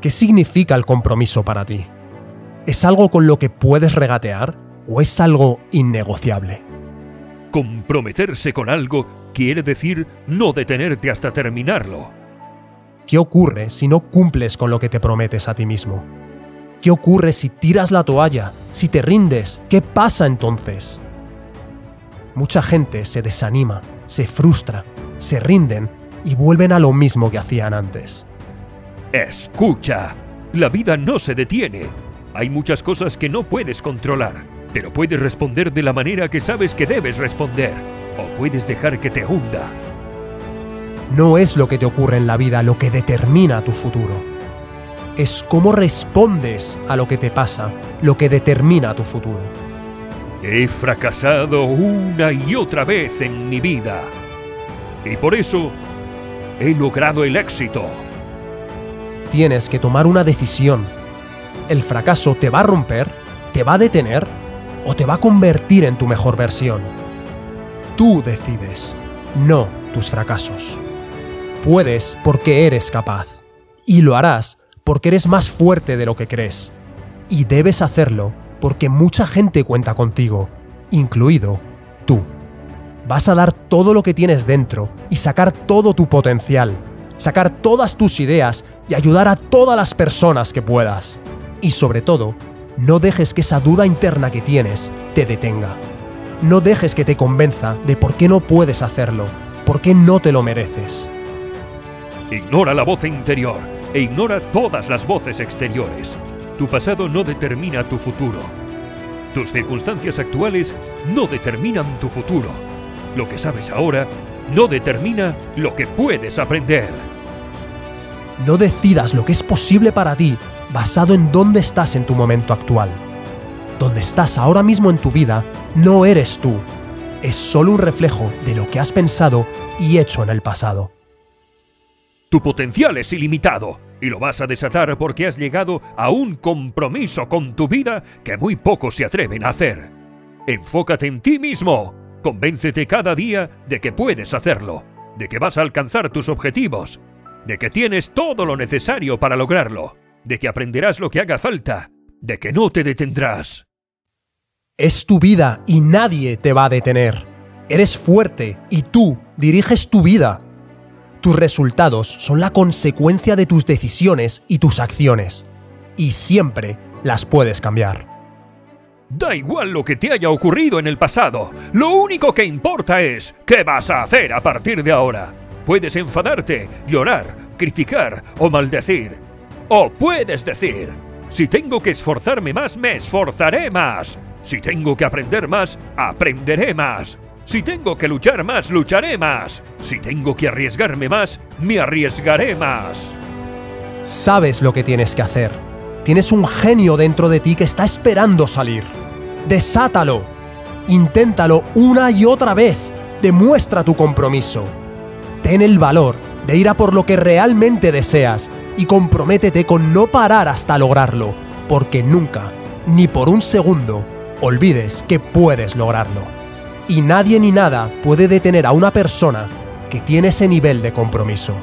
¿Qué significa el compromiso para ti? ¿Es algo con lo que puedes regatear o es algo innegociable? Comprometerse con algo quiere decir no detenerte hasta terminarlo. ¿Qué ocurre si no cumples con lo que te prometes a ti mismo? ¿Qué ocurre si tiras la toalla? Si te rindes, ¿qué pasa entonces? Mucha gente se desanima, se frustra, se rinden y vuelven a lo mismo que hacían antes. Escucha, la vida no se detiene. Hay muchas cosas que no puedes controlar, pero puedes responder de la manera que sabes que debes responder, o puedes dejar que te hunda. No es lo que te ocurre en la vida lo que determina tu futuro. Es cómo respondes a lo que te pasa lo que determina tu futuro. He fracasado una y otra vez en mi vida. Y por eso he logrado el éxito. Tienes que tomar una decisión. El fracaso te va a romper, te va a detener o te va a convertir en tu mejor versión. Tú decides, no tus fracasos. Puedes porque eres capaz. Y lo harás porque eres más fuerte de lo que crees. Y debes hacerlo porque mucha gente cuenta contigo, incluido tú. Vas a dar todo lo que tienes dentro y sacar todo tu potencial, sacar todas tus ideas y ayudar a todas las personas que puedas. Y sobre todo, no dejes que esa duda interna que tienes te detenga. No dejes que te convenza de por qué no puedes hacerlo, por qué no te lo mereces. Ignora la voz interior e ignora todas las voces exteriores. Tu pasado no determina tu futuro. Tus circunstancias actuales no determinan tu futuro. Lo que sabes ahora no determina lo que puedes aprender. No decidas lo que es posible para ti basado en dónde estás en tu momento actual. Donde estás ahora mismo en tu vida no eres tú. Es solo un reflejo de lo que has pensado y hecho en el pasado. Tu potencial es ilimitado y lo vas a desatar porque has llegado a un compromiso con tu vida que muy pocos se atreven a hacer. Enfócate en ti mismo. Convéncete cada día de que puedes hacerlo, de que vas a alcanzar tus objetivos, de que tienes todo lo necesario para lograrlo, de que aprenderás lo que haga falta, de que no te detendrás. Es tu vida y nadie te va a detener. Eres fuerte y tú diriges tu vida. Tus resultados son la consecuencia de tus decisiones y tus acciones. Y siempre las puedes cambiar. Da igual lo que te haya ocurrido en el pasado. Lo único que importa es qué vas a hacer a partir de ahora. Puedes enfadarte, llorar, criticar o maldecir. O puedes decir, si tengo que esforzarme más, me esforzaré más. Si tengo que aprender más, aprenderé más. Si tengo que luchar más, lucharé más. Si tengo que arriesgarme más, me arriesgaré más. Sabes lo que tienes que hacer. Tienes un genio dentro de ti que está esperando salir. Desátalo. Inténtalo una y otra vez. Demuestra tu compromiso. Ten el valor de ir a por lo que realmente deseas y comprométete con no parar hasta lograrlo, porque nunca, ni por un segundo, olvides que puedes lograrlo y nadie ni nada puede detener a una persona que tiene ese nivel de compromiso.